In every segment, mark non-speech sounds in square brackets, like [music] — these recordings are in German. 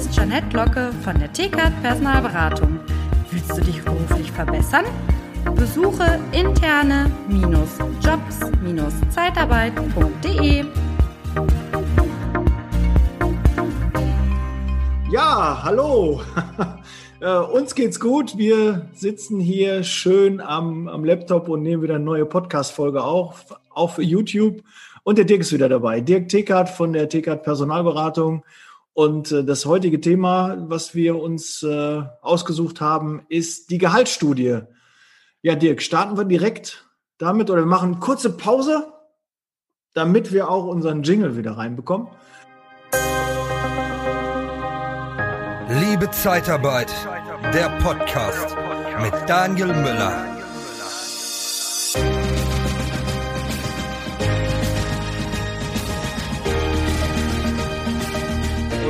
ist Janette Locke von der TKAT Personalberatung. Willst du dich beruflich verbessern? Besuche interne-jobs-zeitarbeit.de. Ja, hallo. [laughs] äh, uns geht's gut. Wir sitzen hier schön am, am Laptop und nehmen wieder eine neue Podcast-Folge auf, auf YouTube. Und der Dirk ist wieder dabei. Dirk Tekert von der Tekert Personalberatung. Und äh, das heutige Thema, was wir uns äh, ausgesucht haben, ist die Gehaltsstudie. Ja, Dirk, starten wir direkt damit oder wir machen kurze Pause, damit wir auch unseren Jingle wieder reinbekommen. Liebe Zeitarbeit, der Podcast mit Daniel Müller.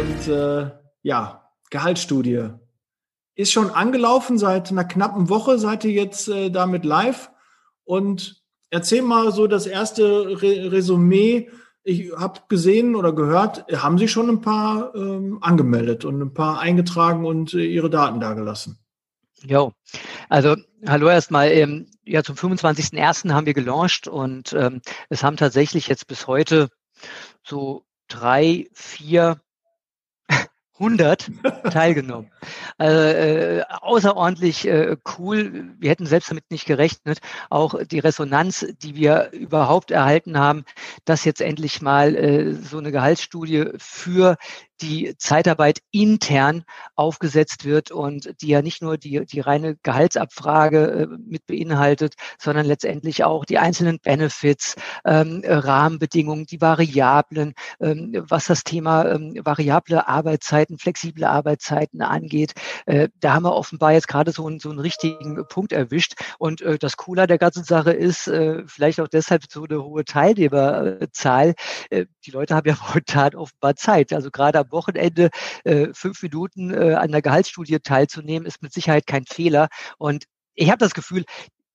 Und äh, ja, Gehaltsstudie ist schon angelaufen seit einer knappen Woche. Seid ihr jetzt äh, damit live? Und erzähl mal so das erste Re Resümee. Ich habe gesehen oder gehört, haben Sie schon ein paar ähm, angemeldet und ein paar eingetragen und äh, Ihre Daten dagelassen? Jo, also hallo erstmal. Ähm, ja, zum 25.01. haben wir gelauncht und ähm, es haben tatsächlich jetzt bis heute so drei, vier 100 [laughs] teilgenommen. Also, äh, außerordentlich äh, cool. Wir hätten selbst damit nicht gerechnet. Auch die Resonanz, die wir überhaupt erhalten haben, dass jetzt endlich mal äh, so eine Gehaltsstudie für die Zeitarbeit intern aufgesetzt wird und die ja nicht nur die, die reine Gehaltsabfrage äh, mit beinhaltet, sondern letztendlich auch die einzelnen Benefits, ähm, Rahmenbedingungen, die Variablen, ähm, was das Thema ähm, variable Arbeitszeiten, flexible Arbeitszeiten angeht. Äh, da haben wir offenbar jetzt gerade so, einen so einen richtigen Punkt erwischt. Und äh, das Coole der ganzen Sache ist, äh, vielleicht auch deshalb so eine hohe Teilnehmerzahl. Äh, die Leute haben ja [laughs] momentan offenbar Zeit. Also gerade am Wochenende äh, fünf Minuten äh, an der Gehaltsstudie teilzunehmen, ist mit Sicherheit kein Fehler. Und ich habe das Gefühl,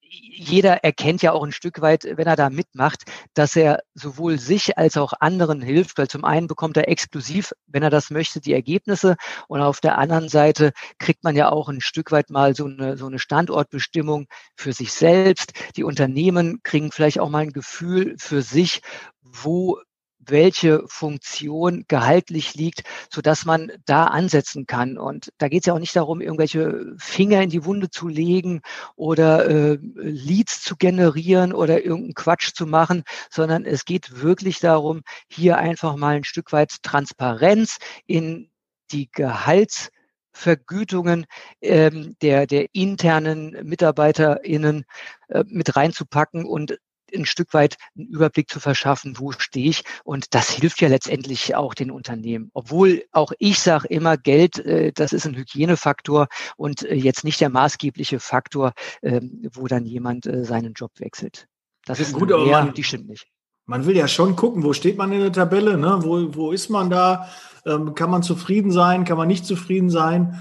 jeder erkennt ja auch ein Stück weit, wenn er da mitmacht, dass er sowohl sich als auch anderen hilft, weil zum einen bekommt er exklusiv, wenn er das möchte, die Ergebnisse und auf der anderen Seite kriegt man ja auch ein Stück weit mal so eine, so eine Standortbestimmung für sich selbst. Die Unternehmen kriegen vielleicht auch mal ein Gefühl für sich, wo welche Funktion gehaltlich liegt, so dass man da ansetzen kann. Und da geht es ja auch nicht darum, irgendwelche Finger in die Wunde zu legen oder äh, Leads zu generieren oder irgendeinen Quatsch zu machen, sondern es geht wirklich darum, hier einfach mal ein Stück weit Transparenz in die Gehalts Vergütungen ähm, der, der internen MitarbeiterInnen äh, mit reinzupacken und ein Stück weit einen Überblick zu verschaffen, wo stehe ich. Und das hilft ja letztendlich auch den Unternehmen. Obwohl auch ich sage immer, Geld, äh, das ist ein Hygienefaktor und äh, jetzt nicht der maßgebliche Faktor, ähm, wo dann jemand äh, seinen Job wechselt. Das ist gut, aber man, die stimmt nicht. Man will ja schon gucken, wo steht man in der Tabelle, ne? wo, wo ist man da, ähm, kann man zufrieden sein, kann man nicht zufrieden sein.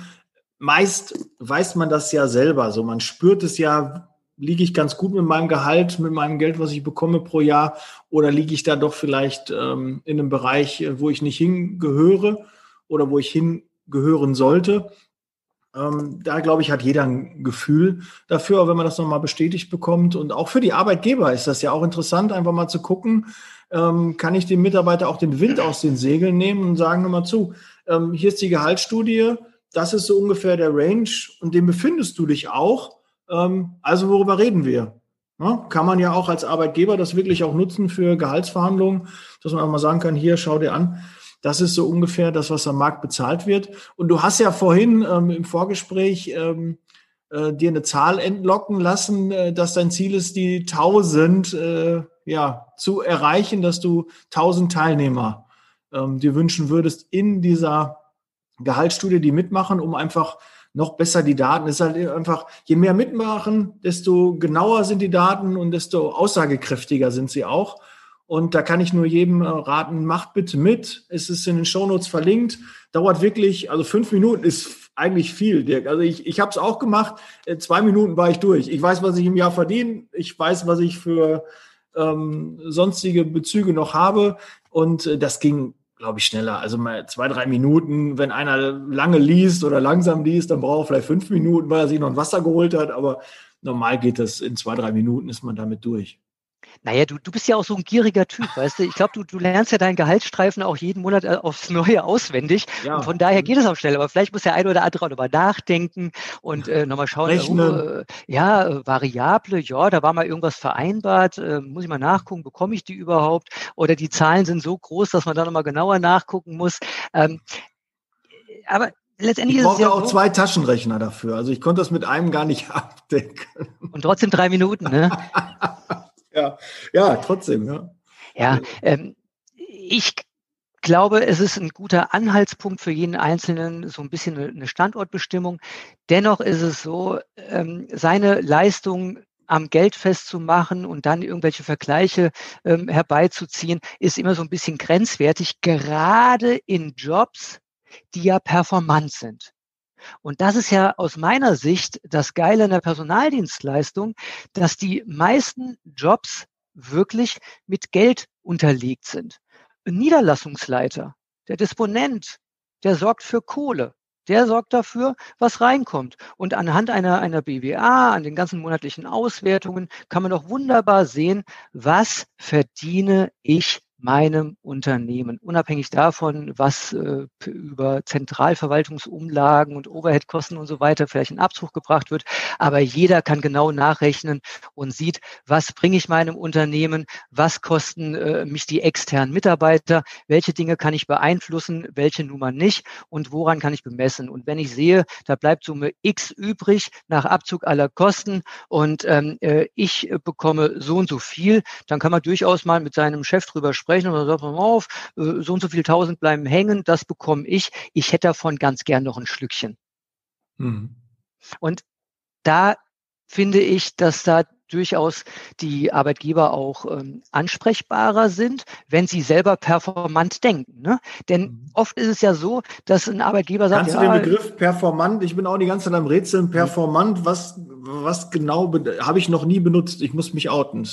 Meist weiß man das ja selber, so man spürt es ja, liege ich ganz gut mit meinem Gehalt, mit meinem Geld, was ich bekomme pro Jahr, oder liege ich da doch vielleicht ähm, in einem Bereich, äh, wo ich nicht hingehöre oder wo ich hingehören sollte? Ähm, da glaube ich, hat jeder ein Gefühl dafür, auch wenn man das nochmal bestätigt bekommt. Und auch für die Arbeitgeber ist das ja auch interessant, einfach mal zu gucken, ähm, kann ich dem Mitarbeiter auch den Wind aus den Segeln nehmen und sagen nochmal zu, ähm, hier ist die Gehaltsstudie, das ist so ungefähr der Range und dem befindest du dich auch. Ähm, also worüber reden wir? Ja, kann man ja auch als Arbeitgeber das wirklich auch nutzen für Gehaltsverhandlungen, dass man auch mal sagen kann, hier, schau dir an, das ist so ungefähr das, was am Markt bezahlt wird. Und du hast ja vorhin ähm, im Vorgespräch ähm, äh, dir eine Zahl entlocken lassen, äh, dass dein Ziel ist, die 1000 äh, ja, zu erreichen, dass du 1000 Teilnehmer ähm, dir wünschen würdest in dieser Gehaltsstudie, die mitmachen, um einfach noch besser die Daten. Es ist halt einfach, je mehr mitmachen, desto genauer sind die Daten und desto aussagekräftiger sind sie auch. Und da kann ich nur jedem äh, raten, macht bitte mit. Es ist in den Shownotes verlinkt. Dauert wirklich, also fünf Minuten ist eigentlich viel, Dirk. Also ich, ich habe es auch gemacht. In zwei Minuten war ich durch. Ich weiß, was ich im Jahr verdiene. Ich weiß, was ich für ähm, sonstige Bezüge noch habe. Und äh, das ging glaube ich, schneller. Also mal zwei, drei Minuten. Wenn einer lange liest oder langsam liest, dann braucht er vielleicht fünf Minuten, weil er sich noch ein Wasser geholt hat. Aber normal geht das in zwei, drei Minuten, ist man damit durch. Naja, du, du bist ja auch so ein gieriger Typ, weißt du? Ich glaube, du, du lernst ja deinen Gehaltsstreifen auch jeden Monat äh, aufs Neue auswendig. Ja. Und von daher geht es auch schnell. Aber vielleicht muss der eine oder andere auch nochmal nachdenken und äh, nochmal schauen. Rechnen. Äh, ja, äh, Variable, ja, da war mal irgendwas vereinbart. Äh, muss ich mal nachgucken, bekomme ich die überhaupt? Oder die Zahlen sind so groß, dass man da nochmal genauer nachgucken muss. Ähm, aber letztendlich ich ist es ja auch so, zwei Taschenrechner dafür. Also ich konnte das mit einem gar nicht [laughs] abdecken. Und trotzdem drei Minuten, ne? [laughs] ja, ja, trotzdem, ja. Ja, ähm, ich glaube, es ist ein guter Anhaltspunkt für jeden Einzelnen, so ein bisschen eine Standortbestimmung. Dennoch ist es so, ähm, seine Leistung am Geld festzumachen und dann irgendwelche Vergleiche ähm, herbeizuziehen, ist immer so ein bisschen grenzwertig, gerade in Jobs, die ja performant sind. Und das ist ja aus meiner Sicht das Geile in der Personaldienstleistung, dass die meisten Jobs wirklich mit Geld unterlegt sind. Ein Niederlassungsleiter, der Disponent, der sorgt für Kohle. Der sorgt dafür, was reinkommt. Und anhand einer, einer BWA, an den ganzen monatlichen Auswertungen, kann man doch wunderbar sehen, was verdiene ich meinem Unternehmen, unabhängig davon, was äh, über Zentralverwaltungsumlagen und Overheadkosten und so weiter vielleicht in Abzug gebracht wird. Aber jeder kann genau nachrechnen und sieht, was bringe ich meinem Unternehmen, was kosten äh, mich die externen Mitarbeiter, welche Dinge kann ich beeinflussen, welche Nummer nicht und woran kann ich bemessen. Und wenn ich sehe, da bleibt Summe X übrig nach Abzug aller Kosten und ähm, äh, ich bekomme so und so viel, dann kann man durchaus mal mit seinem Chef drüber sprechen sprechen und dann sagt man auf, äh, so und so viel tausend bleiben hängen, das bekomme ich. Ich hätte davon ganz gern noch ein Schlückchen. Mhm. Und da finde ich, dass da durchaus die Arbeitgeber auch ähm, ansprechbarer sind, wenn sie selber performant denken. Ne? Denn mhm. oft ist es ja so, dass ein Arbeitgeber sagt, Kannst ja, du den Begriff performant, ich bin auch die ganze Zeit am Rätseln, performant, was, was genau habe ich noch nie benutzt? Ich muss mich outen.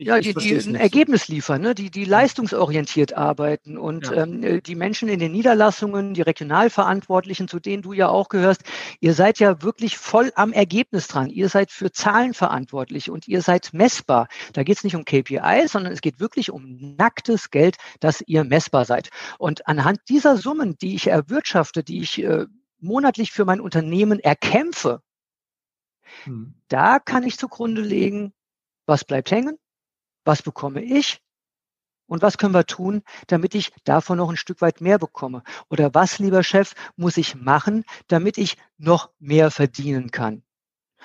Ich, ja, die, die ein Ergebnis liefern, ne? die, die leistungsorientiert arbeiten. Und ja. ähm, äh, die Menschen in den Niederlassungen, die Regionalverantwortlichen, zu denen du ja auch gehörst, ihr seid ja wirklich voll am Ergebnis dran. Ihr seid für Zahlen verantwortlich und ihr seid messbar. Da geht es nicht um KPI, sondern es geht wirklich um nacktes Geld, dass ihr messbar seid. Und anhand dieser Summen, die ich erwirtschafte, die ich äh, monatlich für mein Unternehmen erkämpfe, hm. da kann ich zugrunde legen, was bleibt hängen, was bekomme ich und was können wir tun, damit ich davon noch ein Stück weit mehr bekomme? Oder was, lieber Chef, muss ich machen, damit ich noch mehr verdienen kann?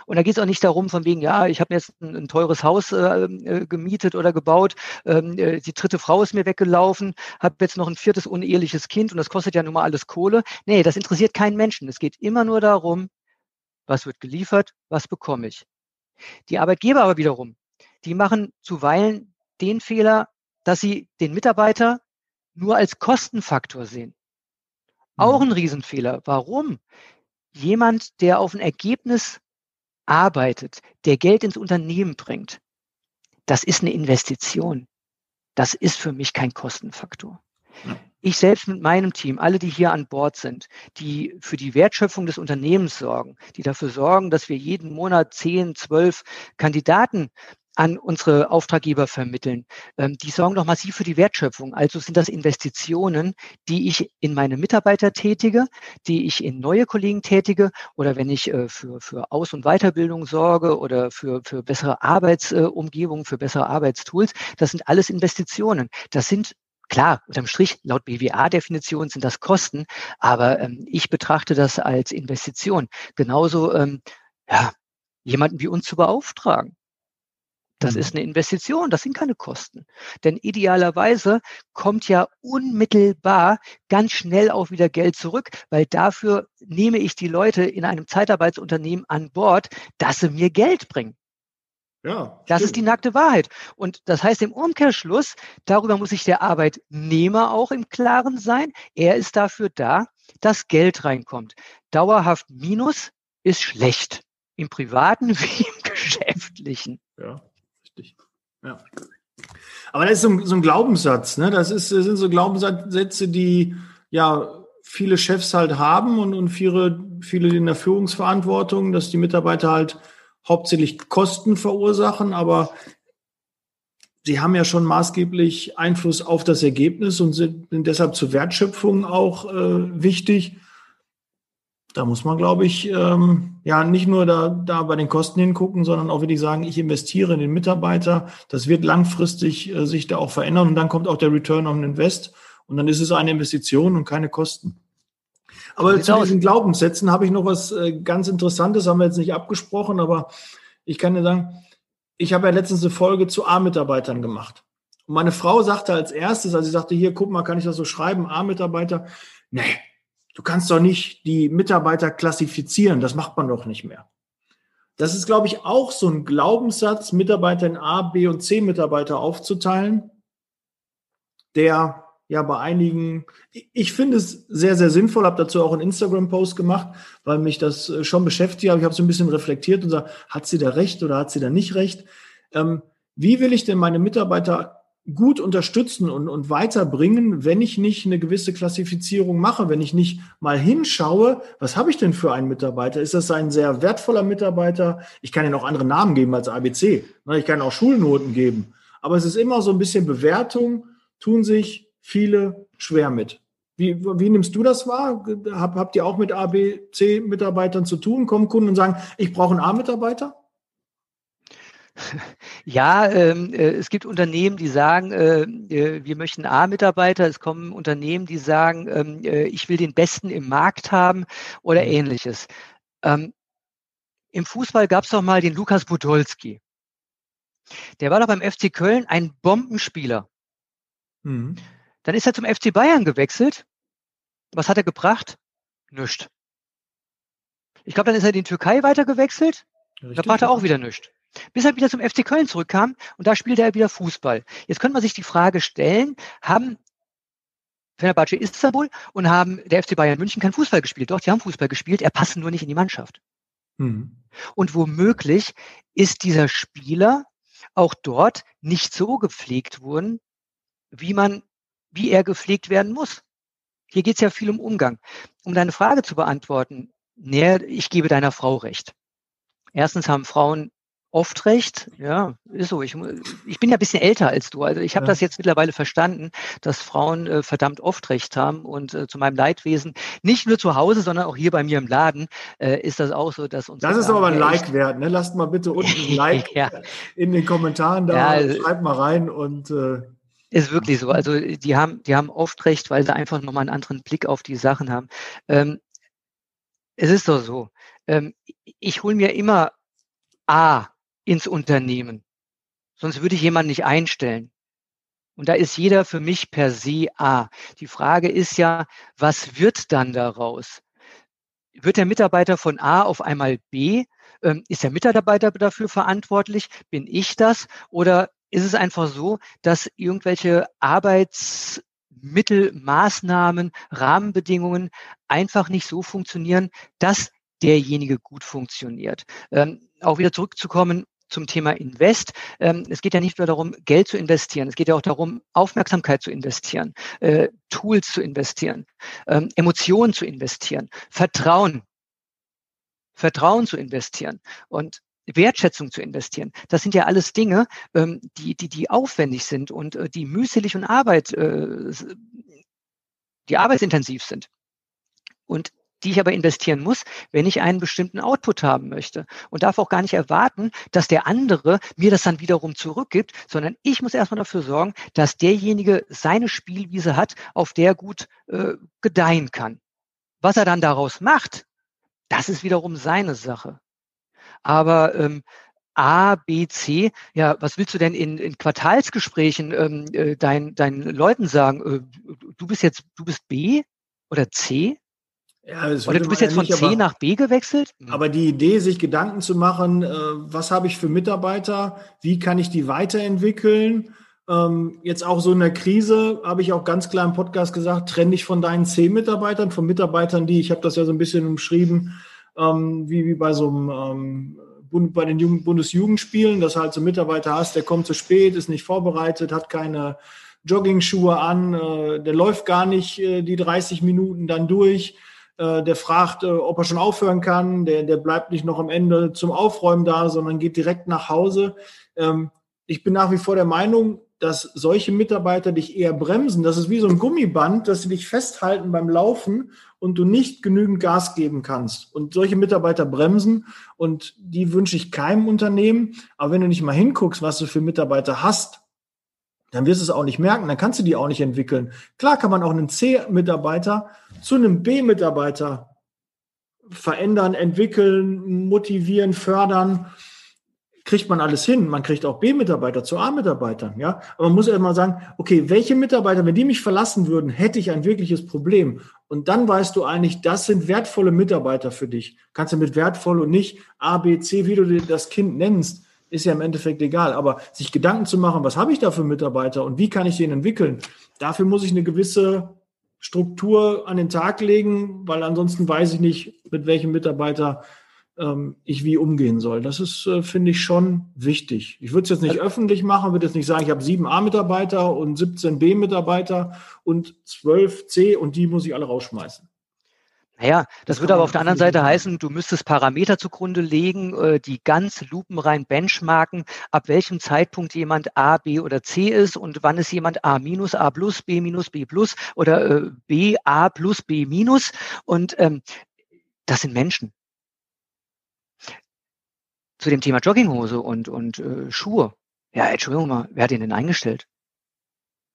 Und da geht es auch nicht darum, von wegen, ja, ich habe jetzt ein, ein, teures Haus äh, äh, gemietet oder gebaut, ähm, äh, die dritte Frau ist mir weggelaufen, habe jetzt noch ein viertes uneheliches Kind und das kostet ja nun mal alles Kohle. Nee, das interessiert keinen Menschen. Es geht immer nur darum, was wird geliefert, was bekomme ich. Die Arbeitgeber aber wiederum, die machen zuweilen den Fehler, dass sie den Mitarbeiter nur als Kostenfaktor sehen. Auch mhm. ein Riesenfehler. Warum? Jemand, der auf ein Ergebnis arbeitet, der Geld ins Unternehmen bringt, das ist eine Investition. Das ist für mich kein Kostenfaktor. Ich selbst mit meinem Team, alle, die hier an Bord sind, die für die Wertschöpfung des Unternehmens sorgen, die dafür sorgen, dass wir jeden Monat zehn, zwölf Kandidaten an unsere Auftraggeber vermitteln. Ähm, die sorgen doch massiv für die Wertschöpfung. Also sind das Investitionen, die ich in meine Mitarbeiter tätige, die ich in neue Kollegen tätige oder wenn ich äh, für, für Aus- und Weiterbildung sorge oder für, für bessere Arbeitsumgebung, für bessere Arbeitstools. Das sind alles Investitionen. Das sind Klar, unterm Strich, laut BWA-Definition sind das Kosten, aber ähm, ich betrachte das als Investition. Genauso, ähm, ja, jemanden wie uns zu beauftragen. Das mhm. ist eine Investition, das sind keine Kosten. Denn idealerweise kommt ja unmittelbar ganz schnell auch wieder Geld zurück, weil dafür nehme ich die Leute in einem Zeitarbeitsunternehmen an Bord, dass sie mir Geld bringen. Ja, das stimmt. ist die nackte Wahrheit. Und das heißt im Umkehrschluss, darüber muss sich der Arbeitnehmer auch im Klaren sein. Er ist dafür da, dass Geld reinkommt. Dauerhaft Minus ist schlecht. Im privaten [laughs] wie im geschäftlichen. Ja richtig. Ja. Aber das ist so ein, so ein Glaubenssatz, ne? Das, ist, das sind so Glaubenssätze, die ja viele Chefs halt haben und, und viele, viele in der Führungsverantwortung, dass die Mitarbeiter halt hauptsächlich Kosten verursachen, aber sie haben ja schon maßgeblich Einfluss auf das Ergebnis und sind deshalb zur Wertschöpfung auch äh, wichtig. Da muss man, glaube ich, ähm, ja nicht nur da, da bei den Kosten hingucken, sondern auch wirklich sagen, ich investiere in den Mitarbeiter. Das wird langfristig äh, sich da auch verändern und dann kommt auch der Return on Invest und dann ist es eine Investition und keine Kosten. Aber zu diesen Glaubenssätzen habe ich noch was äh, ganz Interessantes, haben wir jetzt nicht abgesprochen, aber ich kann dir sagen, ich habe ja letztens eine Folge zu A-Mitarbeitern gemacht. Und meine Frau sagte als erstes, als sie sagte, hier, guck mal, kann ich das so schreiben, A-Mitarbeiter? Nee, du kannst doch nicht die Mitarbeiter klassifizieren, das macht man doch nicht mehr. Das ist, glaube ich, auch so ein Glaubenssatz, Mitarbeiter in A, B und C Mitarbeiter aufzuteilen, der ja bei einigen, ich finde es sehr, sehr sinnvoll, habe dazu auch einen Instagram-Post gemacht, weil mich das äh, schon beschäftigt habe. Ich habe so ein bisschen reflektiert und sage, hat sie da recht oder hat sie da nicht recht? Ähm, wie will ich denn meine Mitarbeiter gut unterstützen und, und weiterbringen, wenn ich nicht eine gewisse Klassifizierung mache, wenn ich nicht mal hinschaue, was habe ich denn für einen Mitarbeiter? Ist das ein sehr wertvoller Mitarbeiter? Ich kann ihn auch andere Namen geben als ABC. Ne? Ich kann auch Schulnoten geben. Aber es ist immer so ein bisschen Bewertung, tun sich viele schwer mit. Wie, wie nimmst du das wahr? Hab, habt ihr auch mit A, B, C-Mitarbeitern zu tun? Kommen Kunden und sagen, ich brauche einen A-Mitarbeiter? Ja, ähm, äh, es gibt Unternehmen, die sagen, äh, äh, wir möchten A-Mitarbeiter. Es kommen Unternehmen, die sagen, ähm, äh, ich will den Besten im Markt haben oder mhm. ähnliches. Ähm, Im Fußball gab es doch mal den Lukas Podolski. Der war doch beim FC Köln ein Bombenspieler. Mhm. Dann ist er zum FC Bayern gewechselt. Was hat er gebracht? Nüscht. Ich glaube, dann ist er in die Türkei weitergewechselt. Da brachte er auch wieder nichts. Bis er wieder zum FC Köln zurückkam und da spielte er wieder Fußball. Jetzt könnte man sich die Frage stellen, haben Fenerbahce Istanbul und haben der FC Bayern München kein Fußball gespielt. Doch, die haben Fußball gespielt, er passt nur nicht in die Mannschaft. Mhm. Und womöglich ist dieser Spieler auch dort nicht so gepflegt worden, wie man wie er gepflegt werden muss. Hier geht es ja viel um Umgang. Um deine Frage zu beantworten, nee, ich gebe deiner Frau recht. Erstens haben Frauen oft recht. Ja, ist so. Ich, ich bin ja ein bisschen älter als du. Also ich habe ja. das jetzt mittlerweile verstanden, dass Frauen äh, verdammt oft recht haben. Und äh, zu meinem Leidwesen, nicht nur zu Hause, sondern auch hier bei mir im Laden, äh, ist das auch so, dass uns. Das ist aber ein Like wert. Ne? Lasst mal bitte unten ein [laughs] Like ja. in den Kommentaren da. Ja, schreibt mal rein und äh, ist wirklich so. Also die haben, die haben oft recht, weil sie einfach nochmal einen anderen Blick auf die Sachen haben. Ähm, es ist doch so. Ähm, ich hole mir immer A ins Unternehmen. Sonst würde ich jemanden nicht einstellen. Und da ist jeder für mich per se A. Die Frage ist ja, was wird dann daraus? Wird der Mitarbeiter von A auf einmal B? Ähm, ist der Mitarbeiter dafür verantwortlich? Bin ich das? Oder ist es einfach so, dass irgendwelche Arbeitsmittel, Maßnahmen, Rahmenbedingungen einfach nicht so funktionieren, dass derjenige gut funktioniert. Ähm, auch wieder zurückzukommen zum Thema Invest. Ähm, es geht ja nicht nur darum, Geld zu investieren. Es geht ja auch darum, Aufmerksamkeit zu investieren, äh, Tools zu investieren, ähm, Emotionen zu investieren, Vertrauen, Vertrauen zu investieren. Und Wertschätzung zu investieren. Das sind ja alles Dinge, ähm, die, die, die aufwendig sind und äh, die mühselig und Arbeit, äh, die arbeitsintensiv sind. Und die ich aber investieren muss, wenn ich einen bestimmten Output haben möchte. Und darf auch gar nicht erwarten, dass der andere mir das dann wiederum zurückgibt, sondern ich muss erstmal dafür sorgen, dass derjenige seine Spielwiese hat, auf der gut äh, gedeihen kann. Was er dann daraus macht, das ist wiederum seine Sache. Aber ähm, A, B, C, ja, was willst du denn in, in Quartalsgesprächen ähm, äh, dein, deinen Leuten sagen? Äh, du bist jetzt, du bist B oder C? Ja, Oder du bist jetzt von nicht, C nach B gewechselt? Hm. Aber die Idee, sich Gedanken zu machen, äh, was habe ich für Mitarbeiter, wie kann ich die weiterentwickeln? Ähm, jetzt auch so in der Krise habe ich auch ganz klar im Podcast gesagt, trenne dich von deinen C-Mitarbeitern, von Mitarbeitern, die, ich habe das ja so ein bisschen umschrieben, ähm, wie, wie bei so einem ähm, bei den Bundesjugendspielen, dass halt so Mitarbeiter hast, der kommt zu spät, ist nicht vorbereitet, hat keine Jogging-Schuhe an, äh, der läuft gar nicht äh, die 30 Minuten dann durch, äh, der fragt, ob er schon aufhören kann, der, der bleibt nicht noch am Ende zum Aufräumen da, sondern geht direkt nach Hause. Ähm, ich bin nach wie vor der Meinung, dass solche Mitarbeiter dich eher bremsen. Das ist wie so ein Gummiband, dass sie dich festhalten beim Laufen und du nicht genügend Gas geben kannst. Und solche Mitarbeiter bremsen und die wünsche ich keinem Unternehmen. Aber wenn du nicht mal hinguckst, was du für Mitarbeiter hast, dann wirst du es auch nicht merken, dann kannst du die auch nicht entwickeln. Klar kann man auch einen C-Mitarbeiter zu einem B-Mitarbeiter verändern, entwickeln, motivieren, fördern. Kriegt man alles hin. Man kriegt auch B-Mitarbeiter zu A-Mitarbeitern, ja. Aber man muss ja mal sagen, okay, welche Mitarbeiter, wenn die mich verlassen würden, hätte ich ein wirkliches Problem. Und dann weißt du eigentlich, das sind wertvolle Mitarbeiter für dich. Kannst du mit wertvoll und nicht A, B, C, wie du das Kind nennst, ist ja im Endeffekt egal. Aber sich Gedanken zu machen, was habe ich da für Mitarbeiter und wie kann ich den entwickeln, dafür muss ich eine gewisse Struktur an den Tag legen, weil ansonsten weiß ich nicht, mit welchem Mitarbeiter ähm, ich wie umgehen soll. Das ist, äh, finde ich, schon wichtig. Ich würde es jetzt nicht also, öffentlich machen, würde jetzt nicht sagen, ich habe sieben A-Mitarbeiter und 17 B-Mitarbeiter und 12 C und die muss ich alle rausschmeißen. Naja, das, würde aber auf der anderen Seite heißen, du müsstest Parameter zugrunde legen, äh, die ganz lupenrein benchmarken, ab welchem Zeitpunkt jemand A, B oder C ist und wann ist jemand A minus, A plus, B minus, B plus oder äh, B, A plus, B minus. Und ähm, das sind Menschen. Zu dem Thema Jogginghose und, und äh, Schuhe. Ja, Entschuldigung mal, wer hat den denn eingestellt?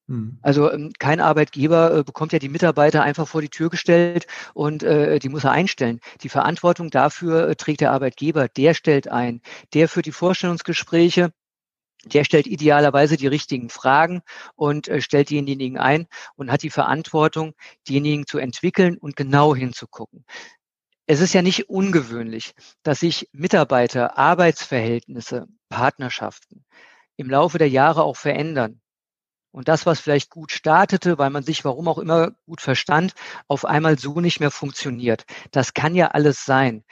Mhm. Also ähm, kein Arbeitgeber äh, bekommt ja die Mitarbeiter einfach vor die Tür gestellt und äh, die muss er einstellen. Die Verantwortung dafür äh, trägt der Arbeitgeber. Der stellt ein. Der führt die Vorstellungsgespräche. Der stellt idealerweise die richtigen Fragen und äh, stellt diejenigen ein und hat die Verantwortung, diejenigen zu entwickeln und genau hinzugucken. Es ist ja nicht ungewöhnlich, dass sich Mitarbeiter, Arbeitsverhältnisse, Partnerschaften im Laufe der Jahre auch verändern und das, was vielleicht gut startete, weil man sich warum auch immer gut verstand, auf einmal so nicht mehr funktioniert. Das kann ja alles sein.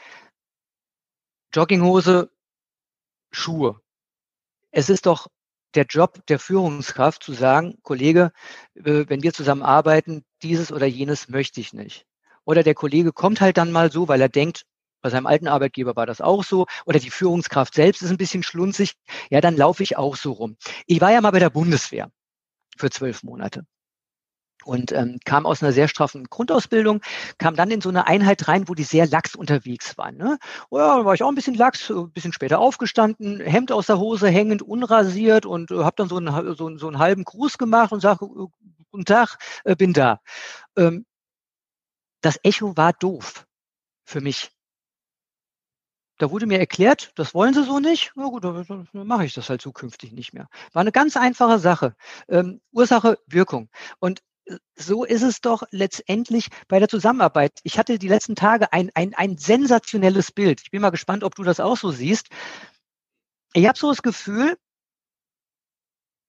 Jogginghose, Schuhe. Es ist doch der Job der Führungskraft zu sagen, Kollege, äh, wenn wir zusammen arbeiten, dieses oder jenes möchte ich nicht. Oder der Kollege kommt halt dann mal so, weil er denkt, bei seinem alten Arbeitgeber war das auch so. Oder die Führungskraft selbst ist ein bisschen schlunzig. Ja, dann laufe ich auch so rum. Ich war ja mal bei der Bundeswehr für zwölf Monate und ähm, kam aus einer sehr straffen Grundausbildung, kam dann in so eine Einheit rein, wo die sehr lax unterwegs waren. Ne? Oh ja, war ich auch ein bisschen lax, ein bisschen später aufgestanden, Hemd aus der Hose hängend, unrasiert und äh, habe dann so einen, so, so einen halben Gruß gemacht und sage, äh, guten Tag, äh, bin da. Ähm, das Echo war doof für mich. Da wurde mir erklärt, das wollen sie so nicht. Na gut, dann mache ich das halt zukünftig nicht mehr. War eine ganz einfache Sache. Ähm, Ursache, Wirkung. Und äh, so ist es doch letztendlich bei der Zusammenarbeit. Ich hatte die letzten Tage ein, ein, ein sensationelles Bild. Ich bin mal gespannt, ob du das auch so siehst. Ich habe so das Gefühl,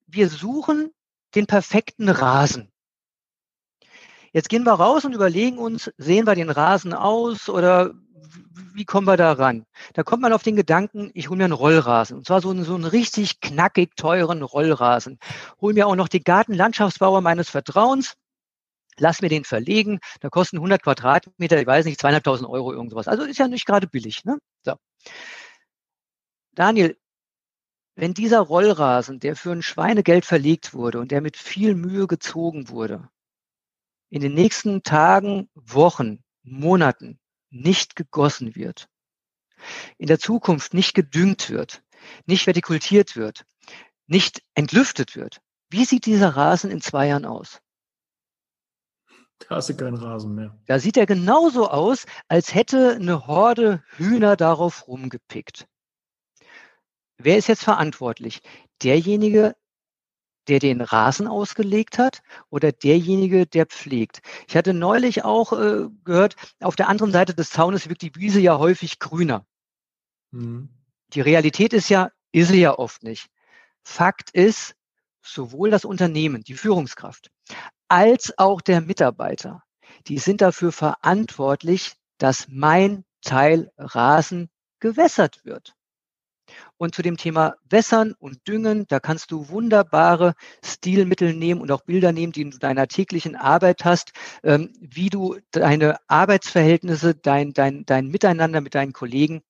wir suchen den perfekten Rasen. Jetzt gehen wir raus und überlegen uns, sehen wir den Rasen aus oder wie kommen wir da ran? Da kommt man auf den Gedanken, ich hole mir einen Rollrasen. Und zwar so einen, so einen richtig knackig teuren Rollrasen. Hol mir auch noch den Gartenlandschaftsbauer meines Vertrauens. Lass mir den verlegen. Da kosten 100 Quadratmeter, ich weiß nicht, zweieinhalbtausend Euro irgendwas. Also ist ja nicht gerade billig. Ne? So. Daniel, wenn dieser Rollrasen, der für ein Schweinegeld verlegt wurde und der mit viel Mühe gezogen wurde, in den nächsten Tagen, Wochen, Monaten nicht gegossen wird, in der Zukunft nicht gedüngt wird, nicht vertikultiert wird, nicht entlüftet wird, wie sieht dieser Rasen in zwei Jahren aus? Da hast du keinen Rasen mehr. Da sieht er genauso aus, als hätte eine Horde Hühner darauf rumgepickt. Wer ist jetzt verantwortlich? Derjenige, der den Rasen ausgelegt hat oder derjenige, der pflegt. Ich hatte neulich auch äh, gehört, auf der anderen Seite des Zaunes wirkt die Wiese ja häufig grüner. Mhm. Die Realität ist ja, ist sie ja oft nicht. Fakt ist, sowohl das Unternehmen, die Führungskraft, als auch der Mitarbeiter, die sind dafür verantwortlich, dass mein Teil Rasen gewässert wird. Und zu dem Thema Wässern und Düngen, da kannst du wunderbare Stilmittel nehmen und auch Bilder nehmen, die du in deiner täglichen Arbeit hast, ähm, wie du deine Arbeitsverhältnisse, dein, dein, dein Miteinander mit deinen Kollegen,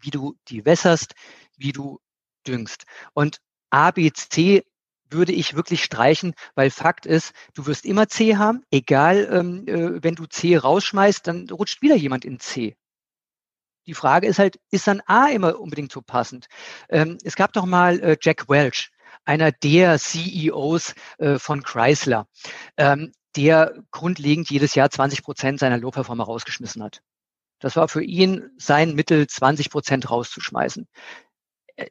wie du die wässerst, wie du düngst. Und A, B, C würde ich wirklich streichen, weil Fakt ist, du wirst immer C haben, egal, ähm, äh, wenn du C rausschmeißt, dann rutscht wieder jemand in C. Die Frage ist halt, ist dann A immer unbedingt so passend? Ähm, es gab doch mal äh, Jack Welch, einer der CEOs äh, von Chrysler, ähm, der grundlegend jedes Jahr 20 Prozent seiner Low-Performer rausgeschmissen hat. Das war für ihn sein Mittel, 20 Prozent rauszuschmeißen. Äh,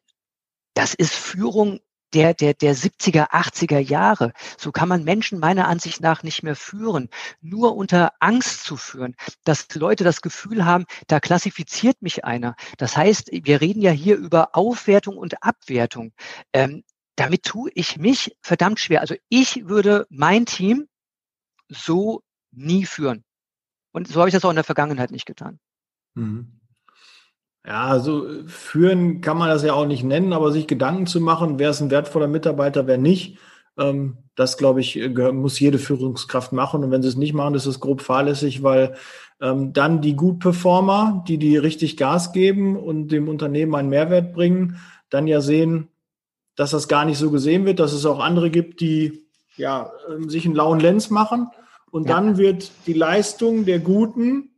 das ist Führung der, der, der 70er, 80er Jahre. So kann man Menschen meiner Ansicht nach nicht mehr führen. Nur unter Angst zu führen, dass Leute das Gefühl haben, da klassifiziert mich einer. Das heißt, wir reden ja hier über Aufwertung und Abwertung. Ähm, damit tue ich mich verdammt schwer. Also ich würde mein Team so nie führen. Und so habe ich das auch in der Vergangenheit nicht getan. Mhm. Ja, also führen kann man das ja auch nicht nennen, aber sich Gedanken zu machen, wer ist ein wertvoller Mitarbeiter, wer nicht, ähm, das glaube ich, muss jede Führungskraft machen. Und wenn sie es nicht machen, ist es grob fahrlässig, weil ähm, dann die Gut-Performer, die die richtig Gas geben und dem Unternehmen einen Mehrwert bringen, dann ja sehen, dass das gar nicht so gesehen wird, dass es auch andere gibt, die ja ähm, sich einen lauen Lenz machen. Und ja. dann wird die Leistung der Guten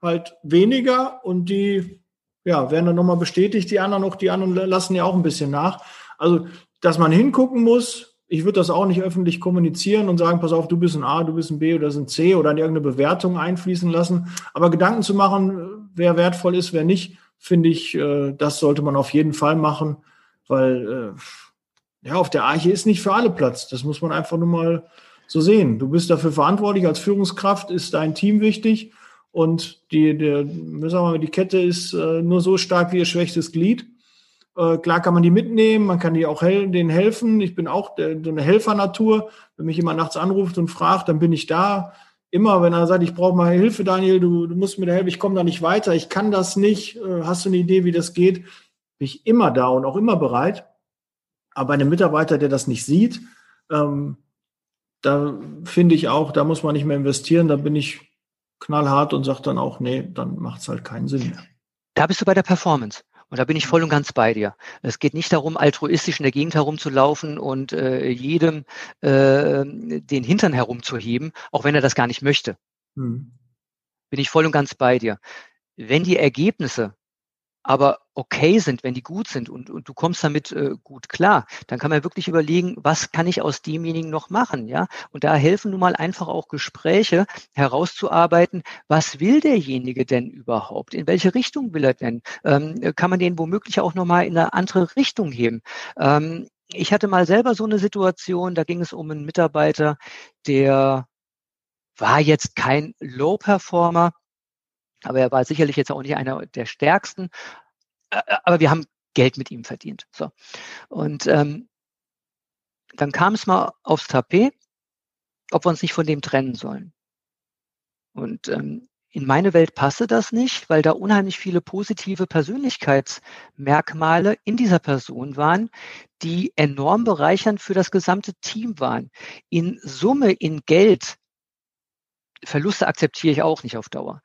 halt weniger und die ja, werden dann nochmal bestätigt, die anderen auch, die anderen lassen ja auch ein bisschen nach. Also, dass man hingucken muss, ich würde das auch nicht öffentlich kommunizieren und sagen, pass auf, du bist ein A, du bist ein B oder ein C oder in irgendeine Bewertung einfließen lassen. Aber Gedanken zu machen, wer wertvoll ist, wer nicht, finde ich, äh, das sollte man auf jeden Fall machen, weil äh, ja, auf der Arche ist nicht für alle Platz. Das muss man einfach nur mal so sehen. Du bist dafür verantwortlich, als Führungskraft ist dein Team wichtig und die, der, sagen wir mal, die Kette ist äh, nur so stark wie ihr schwächstes Glied. Äh, klar kann man die mitnehmen, man kann die auch hel denen helfen. Ich bin auch der, so eine Helfernatur. Wenn mich jemand nachts anruft und fragt, dann bin ich da. Immer, wenn er sagt, ich brauche mal Hilfe, Daniel, du, du musst mir da helfen, ich komme da nicht weiter, ich kann das nicht. Äh, hast du eine Idee, wie das geht? Bin ich immer da und auch immer bereit. Aber einem Mitarbeiter, der das nicht sieht, ähm, da finde ich auch, da muss man nicht mehr investieren. Da bin ich knallhart und sagt dann auch, nee, dann macht es halt keinen Sinn mehr. Da bist du bei der Performance. Und da bin ich voll und ganz bei dir. Es geht nicht darum, altruistisch in der Gegend herumzulaufen und äh, jedem äh, den Hintern herumzuheben, auch wenn er das gar nicht möchte. Hm. Bin ich voll und ganz bei dir. Wenn die Ergebnisse aber okay sind, wenn die gut sind und, und du kommst damit äh, gut klar, dann kann man wirklich überlegen, was kann ich aus demjenigen noch machen, ja? Und da helfen nun mal einfach auch Gespräche herauszuarbeiten, was will derjenige denn überhaupt? In welche Richtung will er denn? Ähm, kann man den womöglich auch nochmal in eine andere Richtung heben? Ähm, ich hatte mal selber so eine Situation, da ging es um einen Mitarbeiter, der war jetzt kein Low-Performer, aber er war sicherlich jetzt auch nicht einer der stärksten. Aber wir haben Geld mit ihm verdient. So. Und ähm, dann kam es mal aufs Tapet, ob wir uns nicht von dem trennen sollen. Und ähm, in meine Welt passe das nicht, weil da unheimlich viele positive Persönlichkeitsmerkmale in dieser Person waren, die enorm bereichernd für das gesamte Team waren. In Summe, in Geld, Verluste akzeptiere ich auch nicht auf Dauer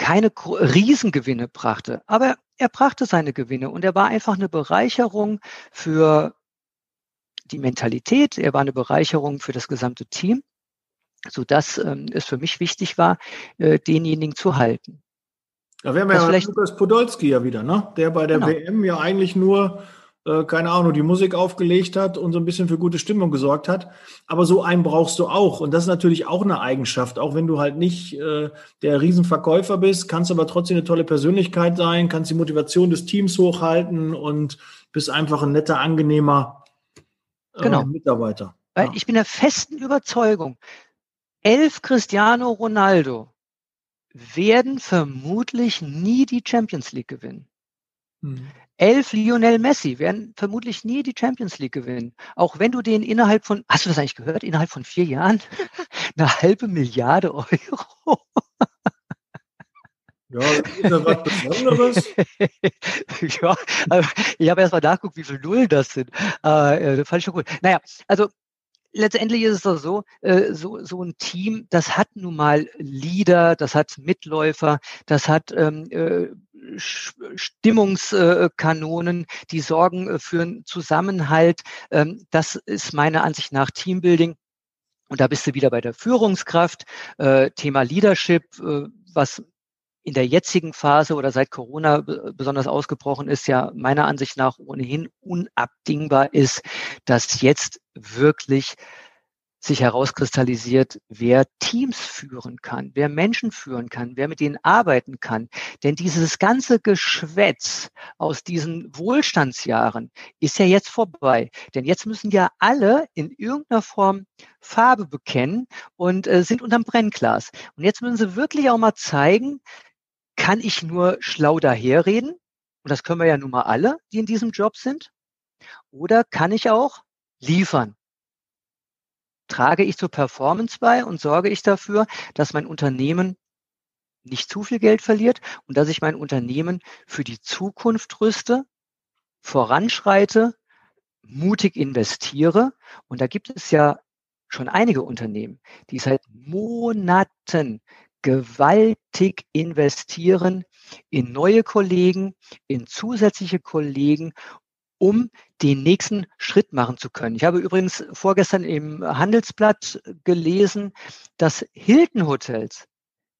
keine Riesengewinne brachte, aber er brachte seine Gewinne und er war einfach eine Bereicherung für die Mentalität, er war eine Bereicherung für das gesamte Team, so dass ähm, es für mich wichtig war, äh, denjenigen zu halten. Da wären wir ja Lukas Podolski ja wieder, ne? Der bei der genau. WM ja eigentlich nur äh, keine Ahnung, die Musik aufgelegt hat und so ein bisschen für gute Stimmung gesorgt hat. Aber so einen brauchst du auch. Und das ist natürlich auch eine Eigenschaft. Auch wenn du halt nicht äh, der Riesenverkäufer bist, kannst aber trotzdem eine tolle Persönlichkeit sein, kannst die Motivation des Teams hochhalten und bist einfach ein netter, angenehmer äh, genau. Mitarbeiter. Weil ja. ich bin der festen Überzeugung, elf Cristiano Ronaldo werden vermutlich nie die Champions League gewinnen. Hm. Elf Lionel Messi werden vermutlich nie die Champions League gewinnen. Auch wenn du den innerhalb von, hast du das eigentlich gehört, innerhalb von vier Jahren [laughs] eine halbe Milliarde Euro. Ja, Ja, ist das was Besonderes? [laughs] ja, ich habe erst mal nachgeguckt, wie viele Nullen das sind. Äh, das fand ich schon gut. Naja, also letztendlich ist es doch so, äh, so, so ein Team, das hat nun mal Leader, das hat Mitläufer, das hat ähm, äh, Stimmungskanonen, die sorgen äh, für einen Zusammenhalt. Ähm, das ist meiner Ansicht nach Teambuilding. Und da bist du wieder bei der Führungskraft, äh, Thema Leadership, äh, was in der jetzigen Phase oder seit Corona besonders ausgebrochen ist, ja meiner Ansicht nach ohnehin unabdingbar ist, dass jetzt wirklich sich herauskristallisiert, wer Teams führen kann, wer Menschen führen kann, wer mit denen arbeiten kann. Denn dieses ganze Geschwätz aus diesen Wohlstandsjahren ist ja jetzt vorbei. Denn jetzt müssen ja alle in irgendeiner Form Farbe bekennen und äh, sind unterm Brennglas. Und jetzt müssen sie wirklich auch mal zeigen, kann ich nur schlau daherreden? Und das können wir ja nun mal alle, die in diesem Job sind. Oder kann ich auch liefern? Trage ich zur Performance bei und sorge ich dafür, dass mein Unternehmen nicht zu viel Geld verliert und dass ich mein Unternehmen für die Zukunft rüste, voranschreite, mutig investiere. Und da gibt es ja schon einige Unternehmen, die seit Monaten gewaltig investieren in neue Kollegen, in zusätzliche Kollegen, um den nächsten Schritt machen zu können. Ich habe übrigens vorgestern im Handelsblatt gelesen, dass Hilton Hotels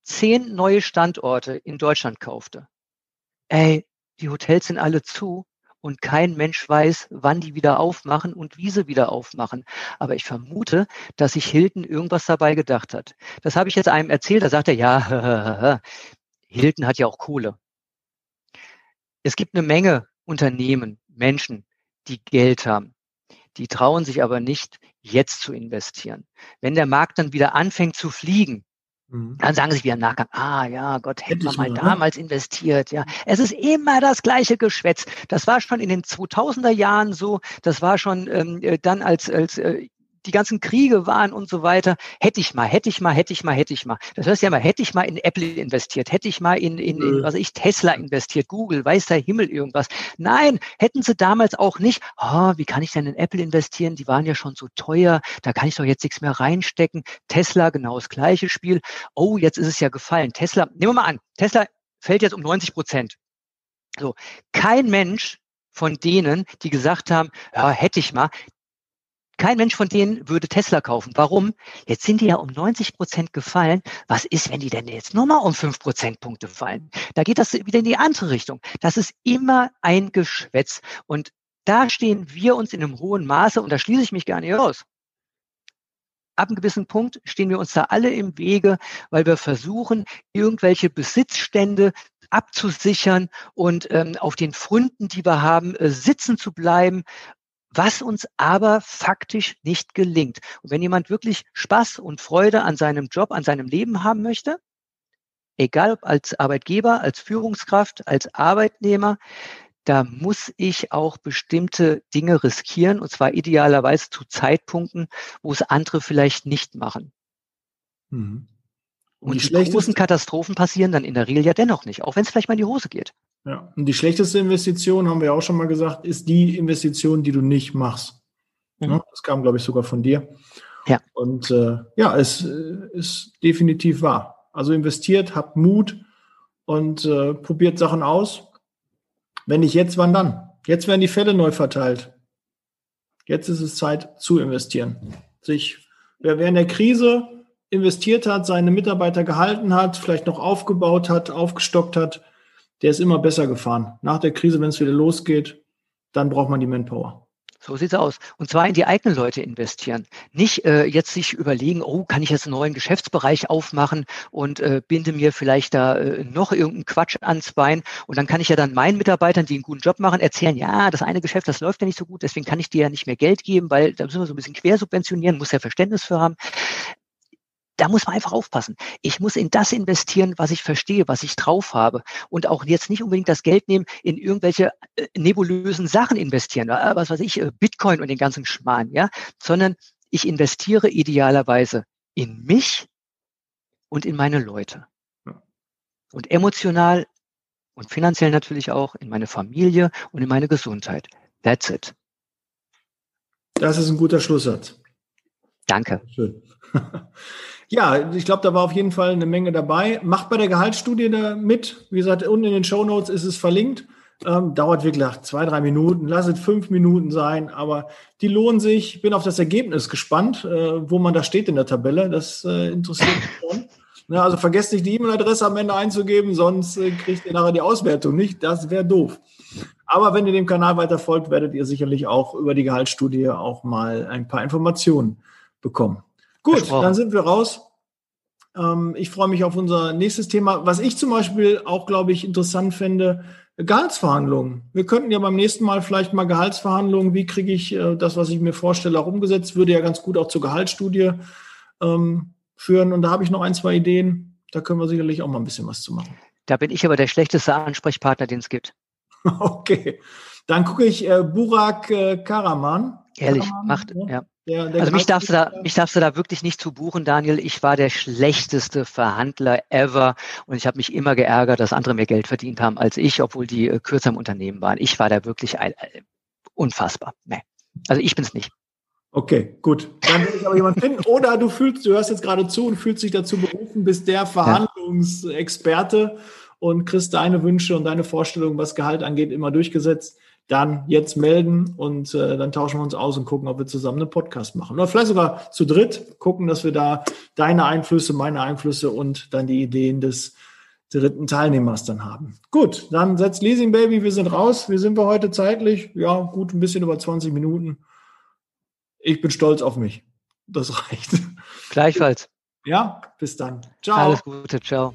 zehn neue Standorte in Deutschland kaufte. Ey, die Hotels sind alle zu und kein Mensch weiß, wann die wieder aufmachen und wie sie wieder aufmachen. Aber ich vermute, dass sich Hilton irgendwas dabei gedacht hat. Das habe ich jetzt einem erzählt, da sagt er, ja, [laughs] Hilton hat ja auch Kohle. Es gibt eine Menge Unternehmen, Menschen, die Geld haben. Die trauen sich aber nicht, jetzt zu investieren. Wenn der Markt dann wieder anfängt zu fliegen, Mhm. Dann sagen sie wieder im Nachgang, ah ja, Gott, hätten wir mal, mal ne? damals ne? investiert. Ja, es ist immer das gleiche Geschwätz. Das war schon in den 2000er Jahren so. Das war schon ähm, äh, dann als als äh, die ganzen Kriege waren und so weiter, hätte ich mal, hätte ich mal, hätte ich mal, hätte ich mal. Das heißt ja mal, hätte ich mal in Apple investiert, hätte ich mal in, in, in was ich, Tesla investiert, Google, weiß der Himmel irgendwas. Nein, hätten sie damals auch nicht, oh, wie kann ich denn in Apple investieren? Die waren ja schon so teuer, da kann ich doch jetzt nichts mehr reinstecken. Tesla, genau das gleiche Spiel. Oh, jetzt ist es ja gefallen. Tesla, nehmen wir mal an, Tesla fällt jetzt um 90 Prozent. So, kein Mensch von denen, die gesagt haben, ja, hätte ich mal, kein Mensch von denen würde Tesla kaufen. Warum? Jetzt sind die ja um 90 Prozent gefallen. Was ist, wenn die denn jetzt nur mal um 5 Prozentpunkte fallen? Da geht das wieder in die andere Richtung. Das ist immer ein Geschwätz. Und da stehen wir uns in einem hohen Maße, und da schließe ich mich gar nicht aus. Ab einem gewissen Punkt stehen wir uns da alle im Wege, weil wir versuchen, irgendwelche Besitzstände abzusichern und ähm, auf den Fründen, die wir haben, äh, sitzen zu bleiben was uns aber faktisch nicht gelingt. Und wenn jemand wirklich Spaß und Freude an seinem Job, an seinem Leben haben möchte, egal ob als Arbeitgeber, als Führungskraft, als Arbeitnehmer, da muss ich auch bestimmte Dinge riskieren, und zwar idealerweise zu Zeitpunkten, wo es andere vielleicht nicht machen. Mhm. Und, und die großen Katastrophen passieren dann in der Regel ja dennoch nicht, auch wenn es vielleicht mal in die Hose geht. Ja, und die schlechteste Investition, haben wir auch schon mal gesagt, ist die Investition, die du nicht machst. Mhm. Das kam, glaube ich, sogar von dir. Ja. Und äh, ja, es äh, ist definitiv wahr. Also investiert, habt Mut und äh, probiert Sachen aus. Wenn nicht jetzt, wann dann? Jetzt werden die Fälle neu verteilt. Jetzt ist es Zeit zu investieren. Sich, wer, wer in der Krise investiert hat, seine Mitarbeiter gehalten hat, vielleicht noch aufgebaut hat, aufgestockt hat, der ist immer besser gefahren. Nach der Krise, wenn es wieder losgeht, dann braucht man die Manpower. So sieht's aus. Und zwar in die eigenen Leute investieren. Nicht äh, jetzt sich überlegen, oh, kann ich jetzt einen neuen Geschäftsbereich aufmachen und äh, binde mir vielleicht da äh, noch irgendeinen Quatsch ans Bein. Und dann kann ich ja dann meinen Mitarbeitern, die einen guten Job machen, erzählen, ja, das eine Geschäft, das läuft ja nicht so gut, deswegen kann ich dir ja nicht mehr Geld geben, weil da müssen wir so ein bisschen quersubventionieren, muss ja Verständnis für haben da muss man einfach aufpassen. Ich muss in das investieren, was ich verstehe, was ich drauf habe und auch jetzt nicht unbedingt das Geld nehmen, in irgendwelche äh, nebulösen Sachen investieren, äh, was weiß ich, äh, Bitcoin und den ganzen Schmarrn, ja, sondern ich investiere idealerweise in mich und in meine Leute. und emotional und finanziell natürlich auch in meine Familie und in meine Gesundheit. That's it. Das ist ein guter Schlusssatz. Danke. Schön. [laughs] Ja, ich glaube, da war auf jeden Fall eine Menge dabei. Macht bei der Gehaltsstudie da mit. Wie gesagt, unten in den Show Notes ist es verlinkt. Ähm, dauert wirklich zwei, drei Minuten. Lass es fünf Minuten sein, aber die lohnen sich. Bin auf das Ergebnis gespannt, äh, wo man da steht in der Tabelle. Das äh, interessiert mich schon. Ja, also vergesst nicht, die E-Mail-Adresse am Ende einzugeben, sonst äh, kriegt ihr nachher die Auswertung nicht. Das wäre doof. Aber wenn ihr dem Kanal weiter folgt, werdet ihr sicherlich auch über die Gehaltsstudie auch mal ein paar Informationen bekommen. Gut, dann sind wir raus. Ähm, ich freue mich auf unser nächstes Thema. Was ich zum Beispiel auch, glaube ich, interessant fände, Gehaltsverhandlungen. Wir könnten ja beim nächsten Mal vielleicht mal Gehaltsverhandlungen, wie kriege ich äh, das, was ich mir vorstelle, auch umgesetzt, würde ja ganz gut auch zur Gehaltsstudie ähm, führen. Und da habe ich noch ein, zwei Ideen. Da können wir sicherlich auch mal ein bisschen was zu machen. Da bin ich aber der schlechteste Ansprechpartner, den es gibt. [laughs] okay. Dann gucke ich äh, Burak äh, Karaman. Ehrlich, Karaman, macht, ja. ja. Der, der also mich darfst, du da, mich darfst du da wirklich nicht zu buchen, Daniel. Ich war der schlechteste Verhandler ever und ich habe mich immer geärgert, dass andere mehr Geld verdient haben als ich, obwohl die äh, kürzer im Unternehmen waren. Ich war da wirklich äh, unfassbar. Nee. Also ich bin's nicht. Okay, gut. Dann will ich aber jemand finden. Oder du fühlst, du hörst jetzt gerade zu und fühlst dich dazu berufen, bist der Verhandlungsexperte und kriegst deine Wünsche und deine Vorstellungen, was Gehalt angeht, immer durchgesetzt dann jetzt melden und äh, dann tauschen wir uns aus und gucken, ob wir zusammen einen Podcast machen. Oder vielleicht sogar zu dritt gucken, dass wir da deine Einflüsse, meine Einflüsse und dann die Ideen des dritten Teilnehmers dann haben. Gut, dann setzt Leasing Baby, wir sind raus. Wie sind wir heute zeitlich? Ja, gut, ein bisschen über 20 Minuten. Ich bin stolz auf mich. Das reicht. Gleichfalls. Ja, bis dann. Ciao. Alles Gute, ciao.